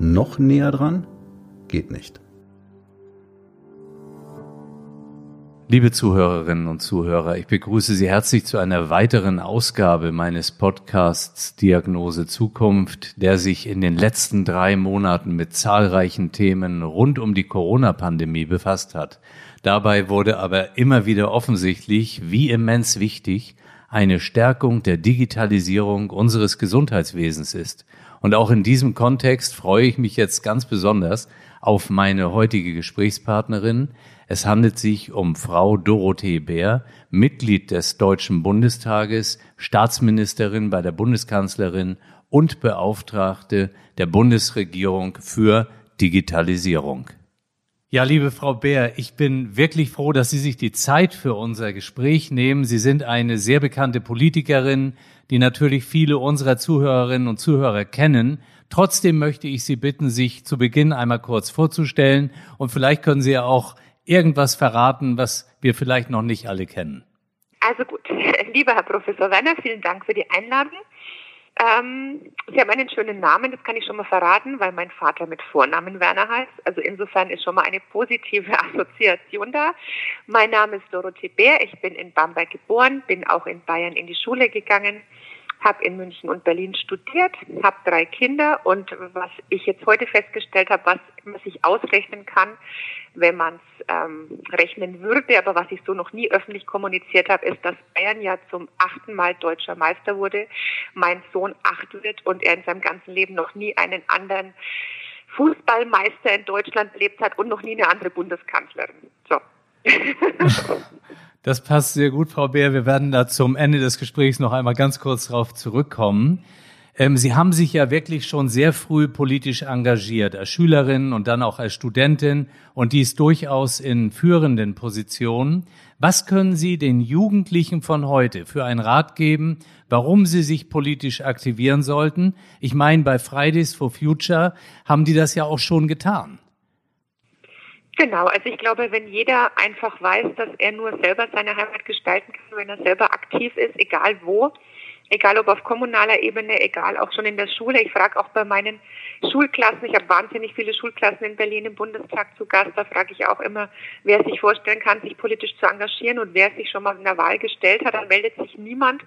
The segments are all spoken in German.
Noch näher dran? Geht nicht. Liebe Zuhörerinnen und Zuhörer, ich begrüße Sie herzlich zu einer weiteren Ausgabe meines Podcasts Diagnose Zukunft, der sich in den letzten drei Monaten mit zahlreichen Themen rund um die Corona-Pandemie befasst hat. Dabei wurde aber immer wieder offensichtlich, wie immens wichtig eine Stärkung der Digitalisierung unseres Gesundheitswesens ist. Und auch in diesem Kontext freue ich mich jetzt ganz besonders auf meine heutige Gesprächspartnerin. Es handelt sich um Frau Dorothee Bär, Mitglied des Deutschen Bundestages, Staatsministerin bei der Bundeskanzlerin und Beauftragte der Bundesregierung für Digitalisierung. Ja, liebe Frau Bär, ich bin wirklich froh, dass Sie sich die Zeit für unser Gespräch nehmen. Sie sind eine sehr bekannte Politikerin, die natürlich viele unserer Zuhörerinnen und Zuhörer kennen. Trotzdem möchte ich Sie bitten, sich zu Beginn einmal kurz vorzustellen und vielleicht können Sie ja auch irgendwas verraten, was wir vielleicht noch nicht alle kennen. Also gut, lieber Herr Professor Werner, vielen Dank für die Einladung. Ähm, Sie haben einen schönen Namen, das kann ich schon mal verraten, weil mein Vater mit Vornamen Werner heißt. Also insofern ist schon mal eine positive Assoziation da. Mein Name ist Dorothee Bär, ich bin in Bamberg geboren, bin auch in Bayern in die Schule gegangen, habe in München und Berlin studiert, habe drei Kinder und was ich jetzt heute festgestellt habe, was man sich ausrechnen kann, wenn man es ähm, rechnen würde, aber was ich so noch nie öffentlich kommuniziert habe, ist, dass Bayern ja zum achten Mal deutscher Meister wurde, mein Sohn acht wird und er in seinem ganzen Leben noch nie einen anderen Fußballmeister in Deutschland erlebt hat und noch nie eine andere Bundeskanzlerin. So. Das passt sehr gut, Frau Beer. Wir werden da zum Ende des Gesprächs noch einmal ganz kurz darauf zurückkommen. Ähm, Sie haben sich ja wirklich schon sehr früh politisch engagiert, als Schülerin und dann auch als Studentin und dies durchaus in führenden Positionen. Was können Sie den Jugendlichen von heute für einen Rat geben, warum sie sich politisch aktivieren sollten? Ich meine, bei Fridays for Future haben die das ja auch schon getan. Genau, also ich glaube, wenn jeder einfach weiß, dass er nur selber seine Heimat gestalten kann, wenn er selber aktiv ist, egal wo, egal ob auf kommunaler Ebene, egal auch schon in der Schule. Ich frage auch bei meinen Schulklassen, ich habe wahnsinnig viele Schulklassen in Berlin im Bundestag zu Gast, da frage ich auch immer, wer sich vorstellen kann, sich politisch zu engagieren und wer sich schon mal in der Wahl gestellt hat, dann meldet sich niemand.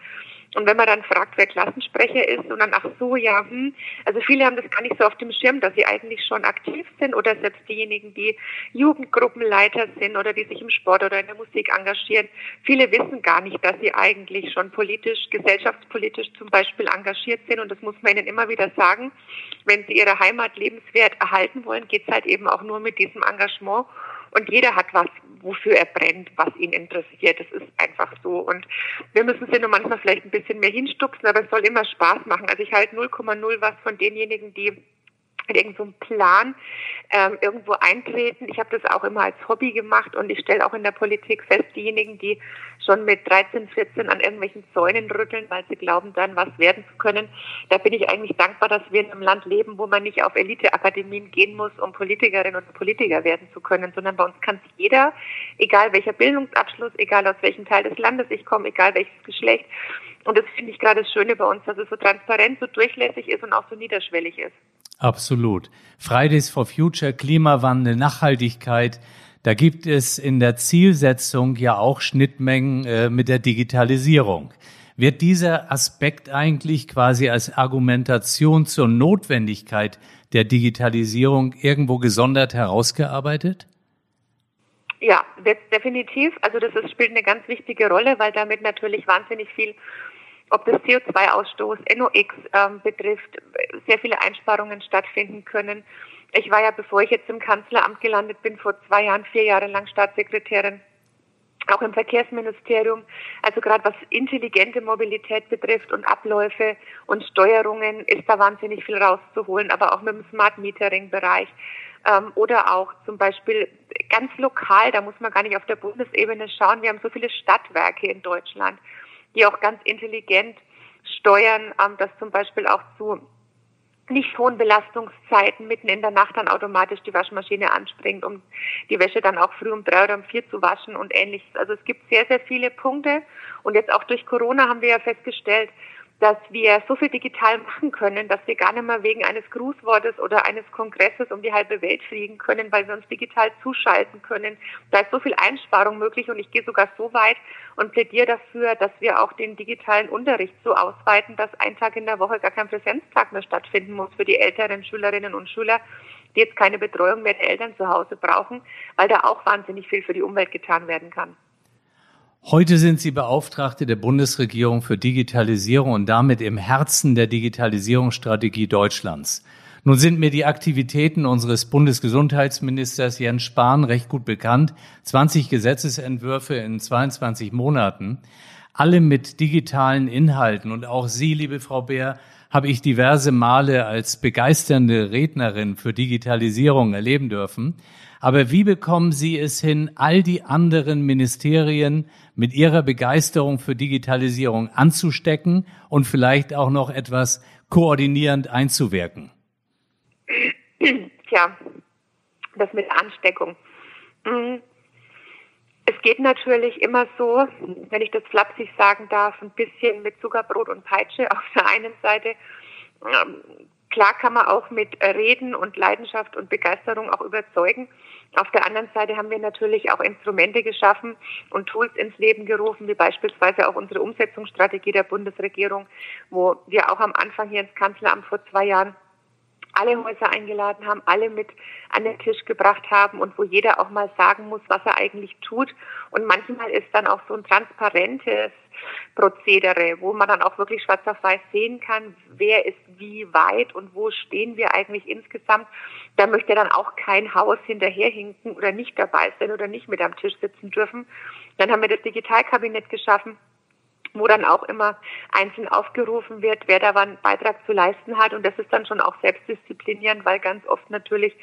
Und wenn man dann fragt, wer Klassensprecher ist und dann, ach so, ja, hm, also viele haben das gar nicht so auf dem Schirm, dass sie eigentlich schon aktiv sind oder selbst diejenigen, die Jugendgruppenleiter sind oder die sich im Sport oder in der Musik engagieren. Viele wissen gar nicht, dass sie eigentlich schon politisch, gesellschaftspolitisch zum Beispiel engagiert sind und das muss man ihnen immer wieder sagen. Wenn sie ihre Heimat lebenswert erhalten wollen, geht es halt eben auch nur mit diesem Engagement und jeder hat was, wofür er brennt, was ihn interessiert. Das ist einfach so. Und wir müssen sie nur manchmal vielleicht ein bisschen mehr hinstupsen, aber es soll immer Spaß machen. Also ich halte 0,0 was von denjenigen, die mit irgendeinem so Plan ähm, irgendwo eintreten. Ich habe das auch immer als Hobby gemacht und ich stelle auch in der Politik fest, diejenigen, die schon mit 13, 14 an irgendwelchen Zäunen rütteln, weil sie glauben, dann was werden zu können, da bin ich eigentlich dankbar, dass wir in einem Land leben, wo man nicht auf Eliteakademien gehen muss, um Politikerin oder Politiker werden zu können, sondern bei uns kann es jeder, egal welcher Bildungsabschluss, egal aus welchem Teil des Landes ich komme, egal welches Geschlecht. Und das finde ich gerade das Schöne bei uns, dass es so transparent, so durchlässig ist und auch so niederschwellig ist. Absolut. Fridays for Future, Klimawandel, Nachhaltigkeit, da gibt es in der Zielsetzung ja auch Schnittmengen äh, mit der Digitalisierung. Wird dieser Aspekt eigentlich quasi als Argumentation zur Notwendigkeit der Digitalisierung irgendwo gesondert herausgearbeitet? Ja, definitiv. Also das ist, spielt eine ganz wichtige Rolle, weil damit natürlich wahnsinnig viel ob das CO2-Ausstoß, NOx ähm, betrifft, sehr viele Einsparungen stattfinden können. Ich war ja, bevor ich jetzt im Kanzleramt gelandet bin, vor zwei Jahren, vier Jahre lang Staatssekretärin auch im Verkehrsministerium. Also gerade was intelligente Mobilität betrifft und Abläufe und Steuerungen ist da wahnsinnig viel rauszuholen, aber auch mit dem Smart Metering Bereich. Ähm, oder auch zum Beispiel ganz lokal, da muss man gar nicht auf der Bundesebene schauen. Wir haben so viele Stadtwerke in Deutschland, die auch ganz intelligent steuern, ähm, dass zum Beispiel auch zu nicht hohen Belastungszeiten mitten in der Nacht dann automatisch die Waschmaschine anspringt, um die Wäsche dann auch früh um drei oder um vier zu waschen und ähnliches. Also es gibt sehr, sehr viele Punkte. Und jetzt auch durch Corona haben wir ja festgestellt, dass wir so viel digital machen können, dass wir gar nicht mehr wegen eines Grußwortes oder eines Kongresses um die halbe Welt fliegen können, weil wir uns digital zuschalten können. Da ist so viel Einsparung möglich und ich gehe sogar so weit und plädiere dafür, dass wir auch den digitalen Unterricht so ausweiten, dass ein Tag in der Woche gar kein Präsenztag mehr stattfinden muss für die älteren Schülerinnen und Schüler, die jetzt keine Betreuung mehr der Eltern zu Hause brauchen, weil da auch wahnsinnig viel für die Umwelt getan werden kann. Heute sind Sie Beauftragte der Bundesregierung für Digitalisierung und damit im Herzen der Digitalisierungsstrategie Deutschlands. Nun sind mir die Aktivitäten unseres Bundesgesundheitsministers Jens Spahn recht gut bekannt. 20 Gesetzesentwürfe in 22 Monaten, alle mit digitalen Inhalten. Und auch Sie, liebe Frau Beer, habe ich diverse Male als begeisternde Rednerin für Digitalisierung erleben dürfen. Aber wie bekommen Sie es hin, all die anderen Ministerien mit ihrer Begeisterung für Digitalisierung anzustecken und vielleicht auch noch etwas koordinierend einzuwirken? Tja, das mit Ansteckung. Mhm. Es geht natürlich immer so, wenn ich das flapsig sagen darf, ein bisschen mit Zuckerbrot und Peitsche auf der einen Seite. Ähm, klar kann man auch mit Reden und Leidenschaft und Begeisterung auch überzeugen. Auf der anderen Seite haben wir natürlich auch Instrumente geschaffen und Tools ins Leben gerufen, wie beispielsweise auch unsere Umsetzungsstrategie der Bundesregierung, wo wir auch am Anfang hier ins Kanzleramt vor zwei Jahren alle Häuser eingeladen haben, alle mit an den Tisch gebracht haben und wo jeder auch mal sagen muss, was er eigentlich tut. Und manchmal ist dann auch so ein transparentes Prozedere, wo man dann auch wirklich schwarz auf weiß sehen kann, wer ist wie weit und wo stehen wir eigentlich insgesamt. Da möchte dann auch kein Haus hinterherhinken oder nicht dabei sein oder nicht mit am Tisch sitzen dürfen. Dann haben wir das Digitalkabinett geschaffen wo dann auch immer einzeln aufgerufen wird, wer da einen Beitrag zu leisten hat. Und das ist dann schon auch selbstdisziplinierend, weil ganz oft natürlich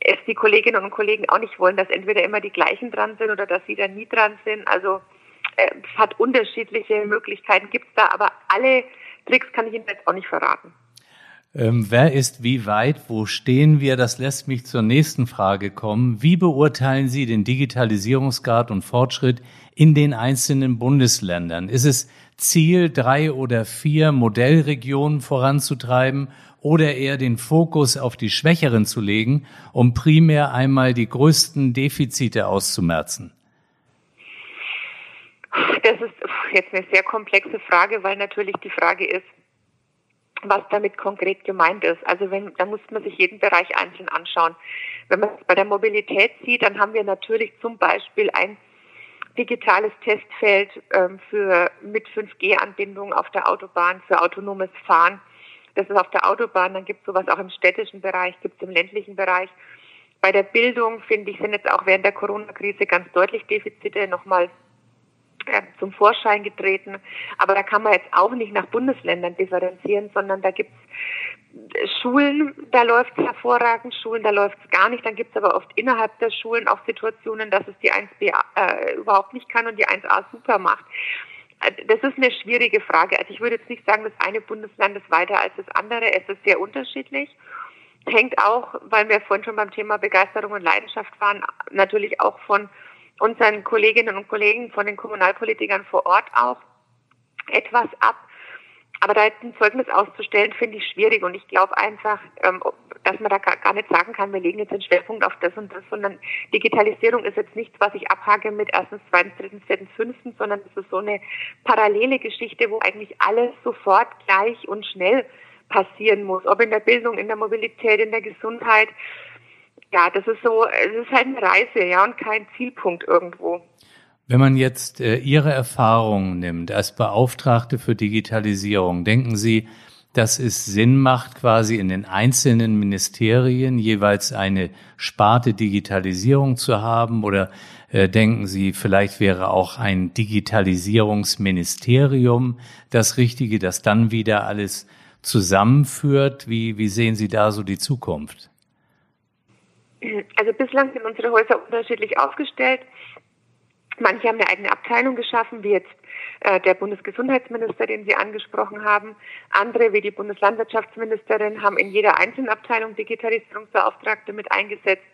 es die Kolleginnen und Kollegen auch nicht wollen, dass entweder immer die gleichen dran sind oder dass sie da nie dran sind. Also äh, es hat unterschiedliche Möglichkeiten, gibt's da, aber alle Tricks kann ich Ihnen jetzt auch nicht verraten. Ähm, wer ist wie weit? Wo stehen wir? Das lässt mich zur nächsten Frage kommen. Wie beurteilen Sie den Digitalisierungsgrad und Fortschritt in den einzelnen Bundesländern? Ist es Ziel, drei oder vier Modellregionen voranzutreiben oder eher den Fokus auf die Schwächeren zu legen, um primär einmal die größten Defizite auszumerzen? Das ist jetzt eine sehr komplexe Frage, weil natürlich die Frage ist, was damit konkret gemeint ist. Also wenn, da muss man sich jeden Bereich einzeln anschauen. Wenn man es bei der Mobilität sieht, dann haben wir natürlich zum Beispiel ein digitales Testfeld ähm, für mit 5G-Anbindung auf der Autobahn für autonomes Fahren. Das ist auf der Autobahn, dann gibt es sowas auch im städtischen Bereich, gibt es im ländlichen Bereich. Bei der Bildung, finde ich, sind jetzt auch während der Corona-Krise ganz deutlich Defizite nochmal zum Vorschein getreten. Aber da kann man jetzt auch nicht nach Bundesländern differenzieren, sondern da gibt's Schulen, da läuft es hervorragend, Schulen, da läuft es gar nicht. Dann gibt es aber oft innerhalb der Schulen auch Situationen, dass es die 1b äh, überhaupt nicht kann und die 1a super macht. Äh, das ist eine schwierige Frage. Also ich würde jetzt nicht sagen, das eine Bundesland ist weiter als das andere. Es ist sehr unterschiedlich. Hängt auch, weil wir vorhin schon beim Thema Begeisterung und Leidenschaft waren, natürlich auch von unseren Kolleginnen und Kollegen, von den Kommunalpolitikern vor Ort auch etwas ab. Aber da ein Zeugnis auszustellen, finde ich schwierig und ich glaube einfach, ähm, dass man da gar nicht sagen kann, wir legen jetzt den Schwerpunkt auf das und das, sondern Digitalisierung ist jetzt nichts, was ich abhake mit erstens, zweitens, drittens, viertens, fünftens, sondern es ist so eine parallele Geschichte, wo eigentlich alles sofort gleich und schnell passieren muss, ob in der Bildung, in der Mobilität, in der Gesundheit. Ja, das ist so, es ist halt eine Reise, ja, und kein Zielpunkt irgendwo. Wenn man jetzt äh, Ihre Erfahrungen nimmt als Beauftragte für Digitalisierung, denken Sie, dass es Sinn macht, quasi in den einzelnen Ministerien jeweils eine Sparte Digitalisierung zu haben? Oder Äh, denken Sie, vielleicht wäre auch ein Digitalisierungsministerium das Richtige, das dann wieder alles zusammenführt? Wie, wie sehen Sie da so die Zukunft? Also bislang sind unsere Häuser unterschiedlich aufgestellt. Manche haben eine eigene Abteilung geschaffen, wie jetzt äh, der Bundesgesundheitsminister, den Sie angesprochen haben. Andere, wie die Bundeslandwirtschaftsministerin, haben in jeder einzelnen Abteilung Digitalisierungsbeauftragte mit eingesetzt.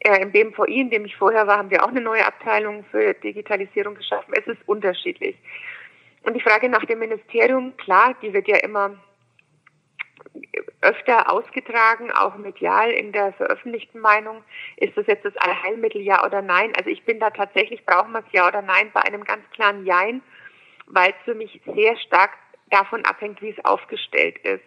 Äh, Im BMVI, in dem ich vorher war, haben wir auch eine neue Abteilung für Digitalisierung geschaffen. Es ist unterschiedlich. Und die Frage nach dem Ministerium, klar, die wird ja immer öfter ausgetragen, auch medial in der veröffentlichten Meinung. Ist das jetzt das Allheilmittel, ja oder nein? Also ich bin da tatsächlich, brauchen wir es ja oder nein, bei einem ganz klaren Jein, weil es für mich sehr stark davon abhängt, wie es aufgestellt ist.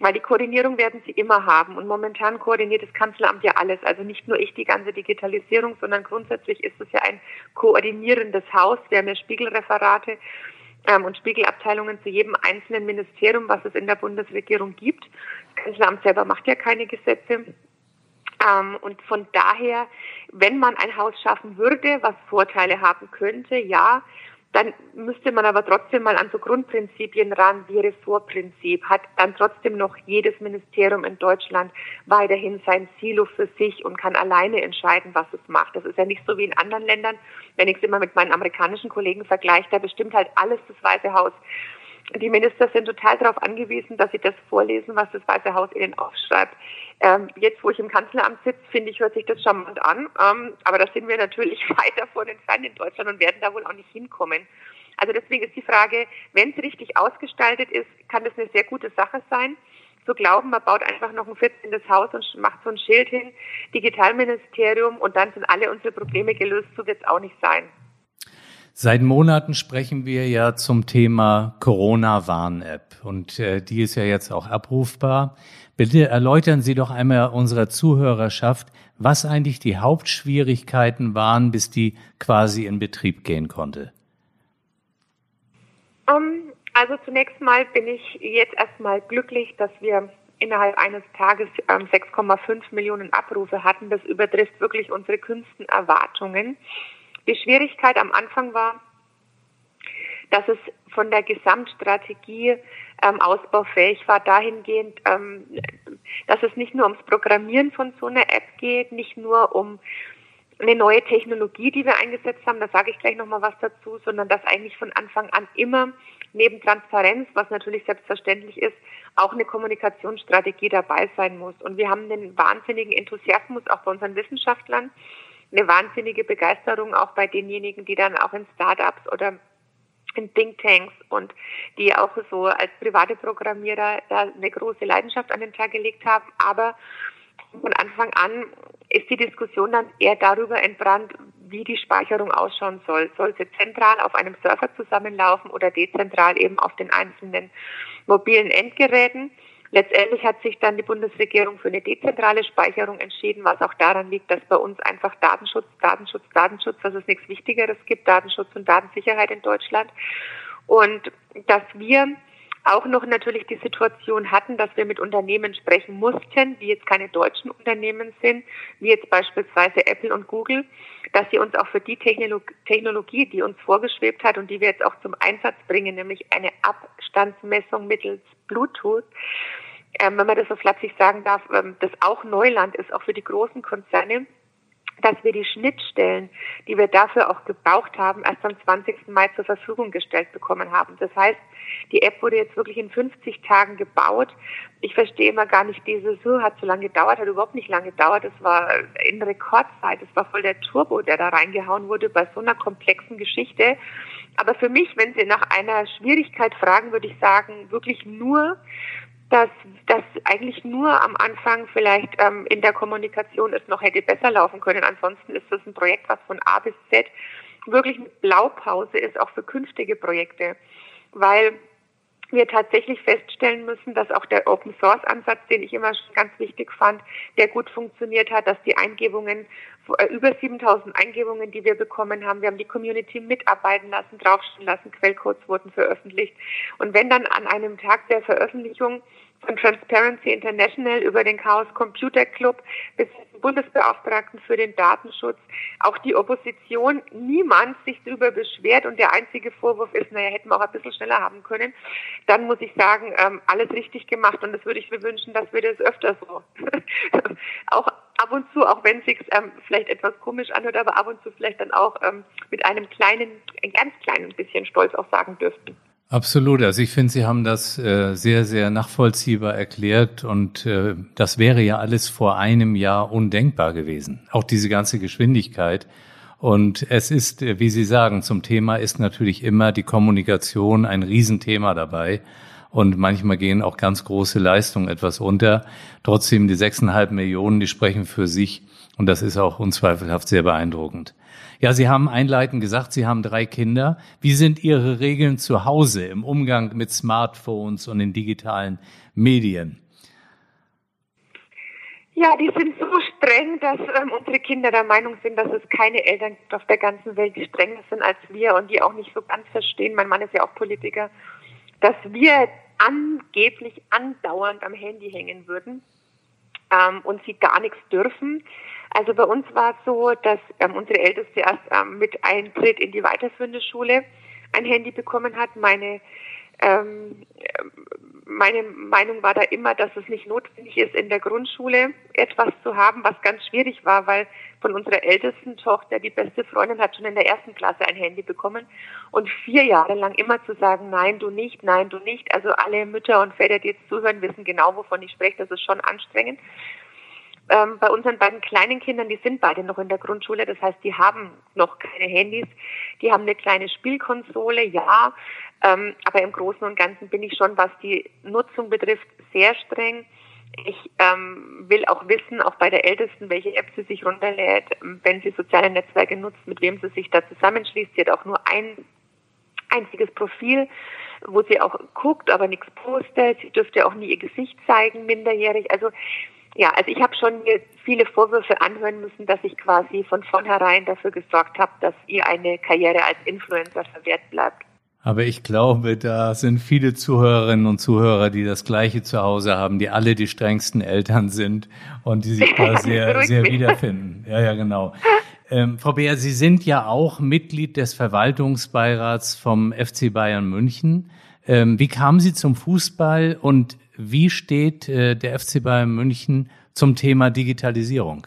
Weil die Koordinierung werden sie immer haben. Und momentan koordiniert das Kanzleramt ja alles. Also nicht nur ich die ganze Digitalisierung, sondern grundsätzlich ist es ja ein koordinierendes Haus. Wir haben ja Spiegelreferate und Spiegelabteilungen zu jedem einzelnen Ministerium, was es in der Bundesregierung gibt. Das Kanzleramt selber macht ja keine Gesetze. Ähm, und von daher, wenn man ein Haus schaffen würde, was Vorteile haben könnte, ja, dann müsste man aber trotzdem mal an so Grundprinzipien ran, wie Ressortprinzip. Hat dann trotzdem noch jedes Ministerium in Deutschland weiterhin sein Silo für sich und kann alleine entscheiden, was es macht. Das ist ja nicht so wie in anderen Ländern. Wenn ich es immer mit meinen amerikanischen Kollegen vergleiche, da bestimmt halt alles das Weiße Haus die Minister sind total darauf angewiesen, dass sie das vorlesen, was das Weiße Haus ihnen aufschreibt. Ähm, jetzt, wo ich im Kanzleramt sitze, finde ich, hört sich das charmant an. Ähm, aber da sind wir natürlich weit davon entfernt in Deutschland und werden da wohl auch nicht hinkommen. Also deswegen ist die Frage, wenn es richtig ausgestaltet ist, kann das eine sehr gute Sache sein. Zu glauben, man baut einfach noch ein 14. Haus und macht so ein Schild hin, Digitalministerium und dann sind alle unsere Probleme gelöst, so wird es auch nicht sein. Seit Monaten sprechen wir ja zum Thema Corona-Warn-App und äh, die ist ja jetzt auch abrufbar. Bitte erläutern Sie doch einmal unserer Zuhörerschaft, was eigentlich die Hauptschwierigkeiten waren, bis die quasi in Betrieb gehen konnte. Um, also zunächst mal bin ich jetzt erstmal glücklich, dass wir innerhalb eines Tages ähm, 6,5 Millionen Abrufe hatten. Das übertrifft wirklich unsere kühnsten Erwartungen. Die Schwierigkeit am Anfang war, dass es von der Gesamtstrategie ähm, ausbaufähig war, dahingehend, ähm, dass es nicht nur ums Programmieren von so einer App geht, nicht nur um eine neue Technologie, die wir eingesetzt haben, da sage ich gleich nochmal was dazu, sondern dass eigentlich von Anfang an immer neben Transparenz, was natürlich selbstverständlich ist, auch eine Kommunikationsstrategie dabei sein muss. Und wir haben einen wahnsinnigen Enthusiasmus auch bei unseren Wissenschaftlern, eine wahnsinnige Begeisterung auch bei denjenigen, die dann auch in Startups oder in Thinktanks und die auch so als private Programmierer da eine große Leidenschaft an den Tag gelegt haben. Aber von Anfang an ist die Diskussion dann eher darüber entbrannt, wie die Speicherung ausschauen soll. Soll sie zentral auf einem Server zusammenlaufen oder dezentral eben auf den einzelnen mobilen Endgeräten? Letztendlich hat sich dann die Bundesregierung für eine dezentrale Speicherung entschieden, was auch daran liegt, dass bei uns einfach Datenschutz, Datenschutz, Datenschutz, dass es nichts Wichtigeres gibt, Datenschutz und Datensicherheit in Deutschland. Und dass wir auch noch natürlich die Situation hatten, dass wir mit Unternehmen sprechen mussten, die jetzt keine deutschen Unternehmen sind, wie jetzt beispielsweise Apple und Google, dass sie uns auch für die Technologie, die uns vorgeschwebt hat und die wir jetzt auch zum Einsatz bringen, nämlich eine Abstandsmessung mittels Bluetooth, ähm, wenn man das so flapsig sagen darf, ähm, das auch Neuland ist, auch für die großen Konzerne, dass wir die Schnittstellen, die wir dafür auch gebraucht haben, erst am 20. Mai zur Verfügung gestellt bekommen haben. Das heißt, die App wurde jetzt wirklich in 50 Tagen gebaut. Ich verstehe immer gar nicht dieses, hat so lange gedauert, hat überhaupt nicht lange gedauert. Es war in Rekordzeit, es war voll der Turbo, der da reingehauen wurde bei so einer komplexen Geschichte. Aber für mich, wenn Sie nach einer Schwierigkeit fragen, würde ich sagen, wirklich nur dass das eigentlich nur am Anfang vielleicht ähm, in der Kommunikation es noch hätte besser laufen können. Ansonsten ist das ein Projekt, was von A bis Z wirklich mit Blaupause ist, auch für künftige Projekte, weil wir tatsächlich feststellen müssen, dass auch der Open Source Ansatz, den ich immer schon ganz wichtig fand, der gut funktioniert hat, dass die Eingebungen, äh, über 7000 Eingebungen, die wir bekommen haben, wir haben die Community mitarbeiten lassen, draufstehen lassen, Quellcodes wurden veröffentlicht. Und wenn dann an einem Tag der Veröffentlichung von Transparency International über den Chaos Computer Club bis zum Bundesbeauftragten für den Datenschutz, auch die Opposition, niemand sich darüber beschwert und der einzige Vorwurf ist, naja, hätten wir auch ein bisschen schneller haben können, dann muss ich sagen, ähm, alles richtig gemacht und das würde ich mir wünschen, dass wir das öfter so auch ab und zu, auch wenn es sich ähm, vielleicht etwas komisch anhört, aber ab und zu vielleicht dann auch ähm, mit einem kleinen, ein ganz kleinen bisschen Stolz auch sagen dürften. Absolut. Also ich finde, Sie haben das äh, sehr, sehr nachvollziehbar erklärt und äh, das wäre ja alles vor einem Jahr undenkbar gewesen. Auch diese ganze Geschwindigkeit. Und es ist, äh, wie Sie sagen, zum Thema ist natürlich immer die Kommunikation ein Riesenthema dabei. Und manchmal gehen auch ganz große Leistungen etwas unter. Trotzdem die sechseinhalb Millionen, die sprechen für sich. Und das ist auch unzweifelhaft sehr beeindruckend. Ja, Sie haben einleitend gesagt, Sie haben drei Kinder. Wie sind Ihre Regeln zu Hause im Umgang mit Smartphones und den digitalen Medien? Ja, die sind so streng, dass ähm, unsere Kinder der Meinung sind, dass es keine Eltern gibt auf der ganzen Welt, die strenger sind als wir und die auch nicht so ganz verstehen. Mein Mann ist ja auch Politiker, dass wir angeblich andauernd am Handy hängen würden ähm, und sie gar nichts dürfen. Also bei uns war es so, dass ähm, unsere Älteste erst ähm, mit Eintritt in die weiterführende Schule ein Handy bekommen hat. Meine ähm, meine Meinung war da immer, dass es nicht notwendig ist, in der Grundschule etwas zu haben, was ganz schwierig war, weil von unserer ältesten Tochter die beste Freundin hat schon in der ersten Klasse ein Handy bekommen und vier Jahre lang immer zu sagen, nein, du nicht, nein, du nicht. Also alle Mütter und Väter, die jetzt zuhören, wissen genau, wovon ich spreche. Das ist schon anstrengend ähm, bei unseren beiden kleinen Kindern, die sind beide noch in der Grundschule, das heißt, die haben noch keine Handys, die haben eine kleine Spielkonsole, ja, ähm, aber im Großen und Ganzen bin ich schon, was die Nutzung betrifft, sehr streng. Ich ähm, will auch wissen, auch bei der Ältesten, welche App sie sich runterlädt, wenn sie soziale Netzwerke nutzt, mit wem sie sich da zusammenschließt. Sie hat auch nur ein einziges Profil, wo sie auch guckt, aber nichts postet. Sie dürfte auch nie ihr Gesicht zeigen, minderjährig. Also ja, also ich habe schon mir viele Vorwürfe anhören müssen, dass ich quasi von vornherein dafür gesorgt habe, dass ihr eine Karriere als Influencer verwehrt bleibt. Aber ich glaube, da sind viele Zuhörerinnen und Zuhörer, die das Gleiche zu Hause haben, die alle die strengsten Eltern sind und die sich da sehr, sehr wiederfinden. Ja, ja, genau. Ähm, Frau Beer, Sie sind ja auch Mitglied des Verwaltungsbeirats vom FC Bayern München. Ähm, wie kamen Sie zum Fußball und wie steht äh, der FC Bayern München zum Thema Digitalisierung?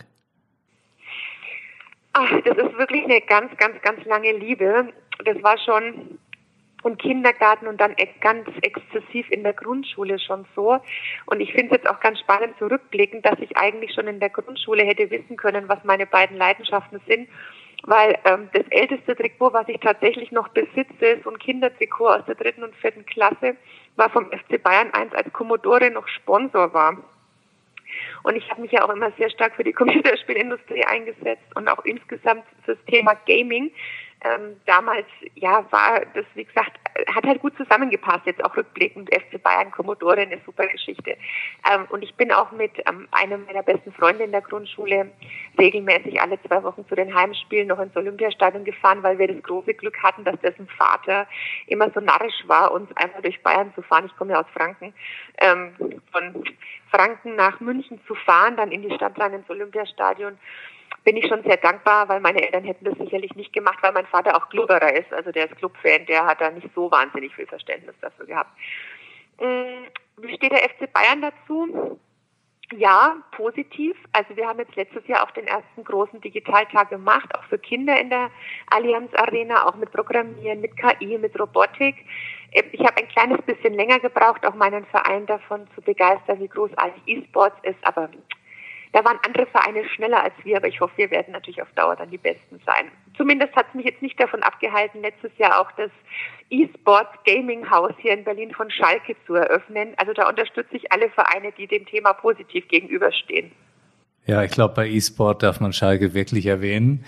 Ach, das ist wirklich eine ganz, ganz, ganz lange Liebe. Das war schon im Kindergarten und dann ganz exzessiv in der Grundschule schon so. Und ich finde es jetzt auch ganz spannend zurückblickend, dass ich eigentlich schon in der Grundschule hätte wissen können, was meine beiden Leidenschaften sind. Weil ähm, das älteste Trikot, was ich tatsächlich noch besitze, so ein Kindertrikot aus der dritten und vierten Klasse, war vom FC Bayern 1 als Commodore noch Sponsor war. Und ich habe mich ja auch immer sehr stark für die Computerspielindustrie eingesetzt und auch insgesamt fürs Thema Gaming ähm, damals, ja, war das, wie gesagt, hat halt gut zusammengepasst, jetzt auch rückblickend. FC Bayern, Commodore, eine super Geschichte. Ähm, und ich bin auch mit ähm, einem meiner besten Freunde in der Grundschule regelmäßig alle zwei Wochen zu den Heimspielen noch ins Olympiastadion gefahren, weil wir das große Glück hatten, dass dessen Vater immer so narrisch war, uns einmal durch Bayern zu fahren. Ich komme ja aus Franken. Ähm, von Franken nach München zu fahren, dann in die Stadt rein ins Olympiastadion bin ich schon sehr dankbar, weil meine Eltern hätten das sicherlich nicht gemacht, weil mein Vater auch Clubberer ist. Also der ist Clubfan, der hat da nicht so wahnsinnig viel Verständnis dafür gehabt. Mm, wie steht der FC Bayern dazu? Ja, positiv. Also wir haben jetzt letztes Jahr auch den ersten großen Digitaltag gemacht, auch für Kinder in der Allianz Arena, auch mit Programmieren, mit KI, mit Robotik. Ähm, ich habe ein kleines bisschen länger gebraucht, auch meinen Verein davon zu begeistern, wie großartig E-Sports ist, aber da waren andere Vereine schneller als wir, aber ich hoffe, wir werden natürlich auf Dauer dann die Besten sein. Zumindest hat es mich jetzt nicht davon abgehalten, letztes Jahr auch das E-Sports Gaming House hier in Berlin von Schalke zu eröffnen. Also da unterstütze ich alle Vereine, die dem Thema positiv gegenüberstehen. Ja, ich glaube, bei E-Sport darf man Schalke wirklich erwähnen.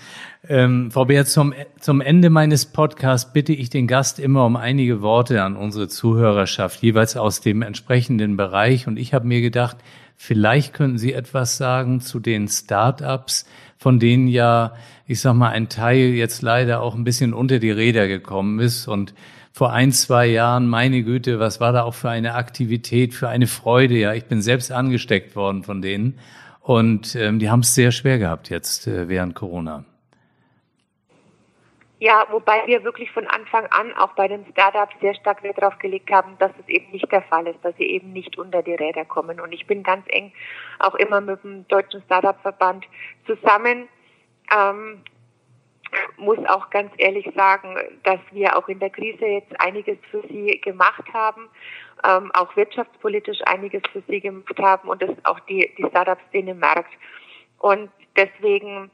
Ähm, Frau Beer, zum, zum Ende meines Podcasts bitte ich den Gast immer um einige Worte an unsere Zuhörerschaft, jeweils aus dem entsprechenden Bereich. Und ich habe mir gedacht, vielleicht können Sie etwas sagen zu den Start-ups, von denen ja, ich sag mal, ein Teil jetzt leider auch ein bisschen unter die Räder gekommen ist und vor ein, zwei Jahren, meine Güte, was war da auch für eine Aktivität, für eine Freude. Ja, ich bin selbst angesteckt worden von denen. Und ähm, die haben es sehr schwer gehabt jetzt äh, während Corona. Ja, wobei wir wirklich von Anfang an auch bei den Startups sehr stark Wert darauf gelegt haben, dass es eben nicht der Fall ist, dass sie eben nicht unter die Räder kommen. Und ich bin ganz eng auch immer mit dem Deutschen Startup-Verband zusammen. Ähm, muss auch ganz ehrlich sagen, dass wir auch in der Krise jetzt einiges für sie gemacht haben, ähm, auch wirtschaftspolitisch einiges für sie gemacht haben und das auch die, die Startup-Szene merkt. Und deswegen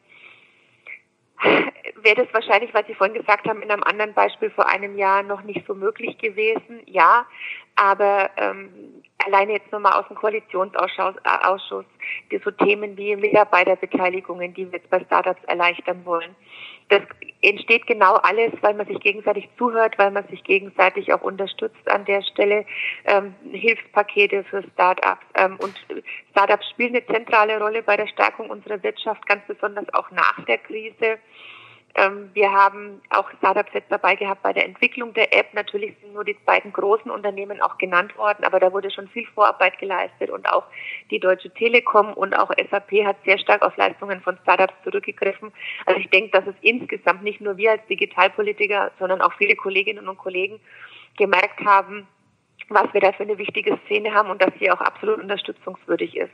wäre das wahrscheinlich, was Sie vorhin gesagt haben, in einem anderen Beispiel vor einem Jahr noch nicht so möglich gewesen. Ja, aber ähm, alleine jetzt nochmal aus dem Koalitionsausschuss, äh, so Themen wie Mitarbeiterbeteiligungen, die wir jetzt bei Startups erleichtern wollen. Das entsteht genau alles, weil man sich gegenseitig zuhört, weil man sich gegenseitig auch unterstützt an der Stelle. Ähm, Hilfspakete für Startups. Ähm, und Startups spielen eine zentrale Rolle bei der Stärkung unserer Wirtschaft, ganz besonders auch nach der Krise. Ähm, wir haben auch Startups jetzt dabei gehabt bei der Entwicklung der App. Natürlich sind nur die beiden großen Unternehmen auch genannt worden, aber da wurde schon viel Vorarbeit geleistet und auch die Deutsche Telekom und auch SAP hat sehr stark auf Leistungen von Startups zurückgegriffen. Also ich denke, dass es insgesamt nicht nur wir als Digitalpolitiker, sondern auch viele Kolleginnen und Kollegen gemerkt haben, was wir da für eine wichtige Szene haben und dass sie auch absolut unterstützungswürdig ist.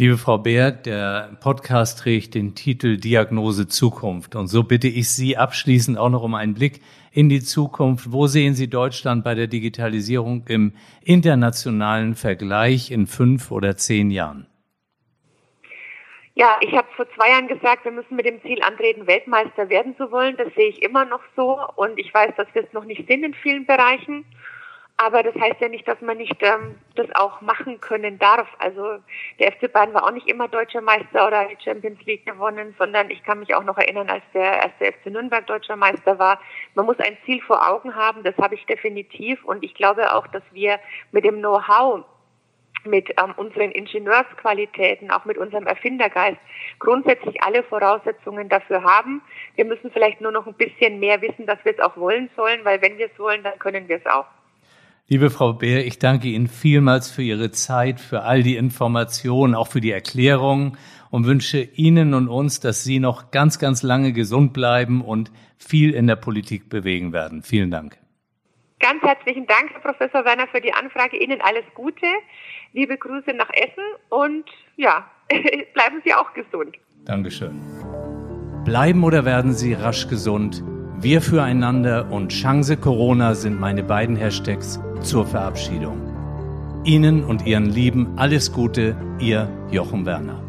Liebe Frau Beer, der Podcast trägt den Titel Diagnose Zukunft. Und so bitte ich Sie abschließend auch noch um einen Blick in die Zukunft. Wo sehen Sie Deutschland bei der Digitalisierung im internationalen Vergleich in fünf oder zehn Jahren? Ja, ich habe vor zwei Jahren gesagt, wir müssen mit dem Ziel antreten, Weltmeister werden zu wollen. Das sehe ich immer noch so. Und ich weiß, dass wir es noch nicht sind in vielen Bereichen. Aber das heißt ja nicht, dass man nicht ähm, das auch machen können darf. Also der FC Bayern war auch nicht immer deutscher Meister oder die Champions League gewonnen, sondern ich kann mich auch noch erinnern, als der erste FC Nürnberg deutscher Meister war. Man muss ein Ziel vor Augen haben, das habe ich definitiv. Und ich glaube auch, dass wir mit dem Know-how mit ähm, unseren Ingenieursqualitäten, auch mit unserem Erfindergeist grundsätzlich alle Voraussetzungen dafür haben. Wir müssen vielleicht nur noch ein bisschen mehr wissen, dass wir es auch wollen sollen, weil wenn wir es wollen, dann können wir es auch. Liebe Frau Beer, ich danke Ihnen vielmals für Ihre Zeit, für all die Informationen, auch für die Erklärungen und wünsche Ihnen und uns, dass Sie noch ganz, ganz lange gesund bleiben und viel in der Politik bewegen werden. Vielen Dank. Ganz herzlichen Dank, Herr Professor Werner, für die Anfrage. Ihnen alles Gute. Liebe Grüße nach Essen und ja, bleiben Sie auch gesund. Dankeschön. Bleiben oder werden Sie rasch gesund? Wir füreinander und Chance Corona sind meine beiden Hashtags zur Verabschiedung. Ihnen und Ihren Lieben alles Gute, Ihr Jochen Werner.